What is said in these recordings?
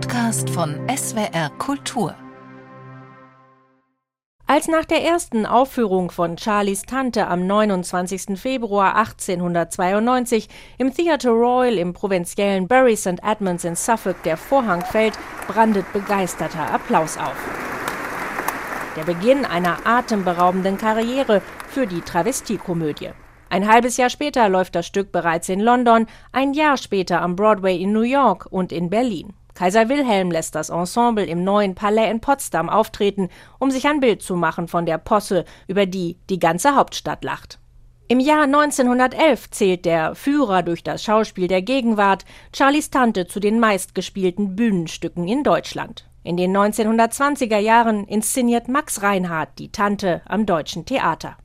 Podcast von SWR Kultur. Als nach der ersten Aufführung von Charlies Tante am 29. Februar 1892 im Theatre Royal im provinziellen Bury St. Edmunds in Suffolk der Vorhang fällt, brandet begeisterter Applaus auf. Der Beginn einer atemberaubenden Karriere für die Travestiekomödie. Ein halbes Jahr später läuft das Stück bereits in London, ein Jahr später am Broadway in New York und in Berlin. Kaiser Wilhelm lässt das Ensemble im neuen Palais in Potsdam auftreten, um sich ein Bild zu machen von der Posse, über die die ganze Hauptstadt lacht. Im Jahr 1911 zählt der Führer durch das Schauspiel der Gegenwart Charlies Tante zu den meistgespielten Bühnenstücken in Deutschland. In den 1920er Jahren inszeniert Max Reinhardt die Tante am Deutschen Theater.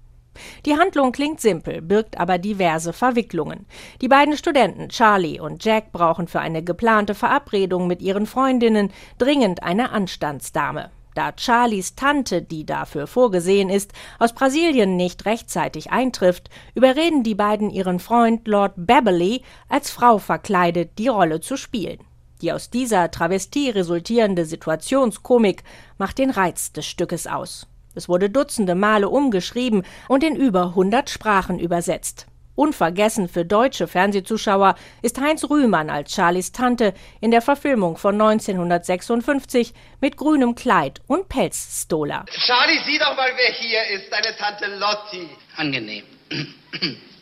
Die Handlung klingt simpel, birgt aber diverse Verwicklungen. Die beiden Studenten Charlie und Jack brauchen für eine geplante Verabredung mit ihren Freundinnen dringend eine Anstandsdame. Da Charlies Tante, die dafür vorgesehen ist, aus Brasilien nicht rechtzeitig eintrifft, überreden die beiden ihren Freund Lord Beverly, als Frau verkleidet die Rolle zu spielen. Die aus dieser Travestie resultierende Situationskomik macht den Reiz des Stückes aus. Es wurde dutzende Male umgeschrieben und in über 100 Sprachen übersetzt. Unvergessen für deutsche Fernsehzuschauer ist Heinz Rühmann als Charlies Tante in der Verfilmung von 1956 mit grünem Kleid und Pelzstola. Charlie, sieh doch mal, wer hier ist. Deine Tante Lotti. Angenehm.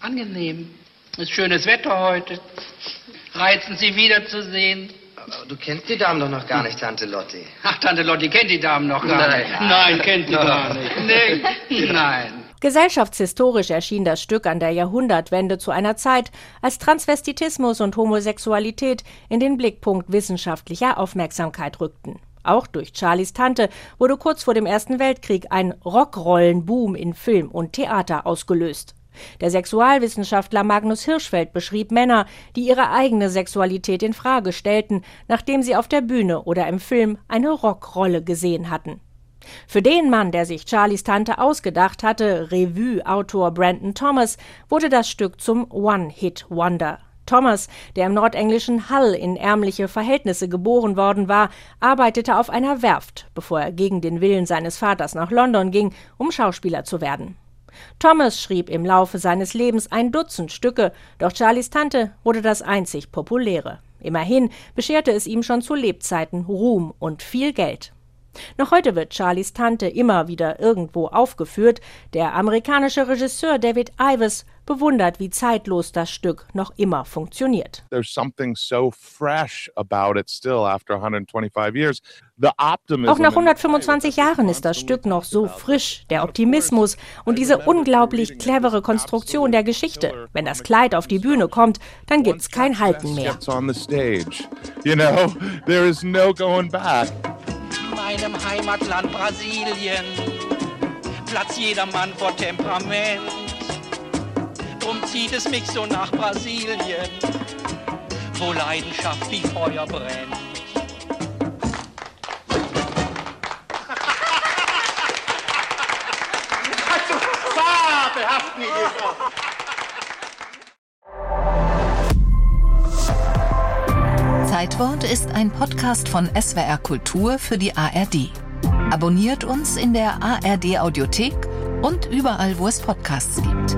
Angenehm. Ist schönes Wetter heute. Reizend, Sie wiederzusehen. Du kennst die Damen doch noch gar nicht, Tante Lotti. Ach, Tante Lotti kennt die Damen noch gar Nein. nicht. Nein, kennt die gar nicht. Nee, nein. Gesellschaftshistorisch erschien das Stück an der Jahrhundertwende zu einer Zeit, als Transvestitismus und Homosexualität in den Blickpunkt wissenschaftlicher Aufmerksamkeit rückten. Auch durch Charlies Tante wurde kurz vor dem Ersten Weltkrieg ein Rockrollenboom in Film und Theater ausgelöst. Der Sexualwissenschaftler Magnus Hirschfeld beschrieb Männer, die ihre eigene Sexualität in Frage stellten, nachdem sie auf der Bühne oder im Film eine Rockrolle gesehen hatten. Für den Mann, der sich Charlies Tante ausgedacht hatte, Revue-Autor Brandon Thomas, wurde das Stück zum One-Hit-Wonder. Thomas, der im nordenglischen Hull in ärmliche Verhältnisse geboren worden war, arbeitete auf einer Werft, bevor er gegen den Willen seines Vaters nach London ging, um Schauspieler zu werden. Thomas schrieb im Laufe seines Lebens ein Dutzend Stücke, doch Charlies Tante wurde das einzig populäre. Immerhin bescherte es ihm schon zu Lebzeiten Ruhm und viel Geld. Noch heute wird Charlies Tante immer wieder irgendwo aufgeführt. Der amerikanische Regisseur David Ives bewundert, wie zeitlos das Stück noch immer funktioniert. There's something so fresh about it still after 125 years. The optimism Auch nach 125 Jahren ist das Stück noch so frisch, der Optimismus und diese unglaublich clevere Konstruktion der Geschichte. Wenn das Kleid auf die Bühne kommt, dann gibt's kein Halten mehr. You know, there is no going back. Meinem Heimatland Brasilien platzt jedermann vor Temperament. Drum zieht es mich so nach Brasilien, wo Leidenschaft wie Feuer brennt. Fabelhaft, Nigel. Zeitwort ist ein Podcast von SWR Kultur für die ARD. Abonniert uns in der ARD Audiothek und überall, wo es Podcasts gibt.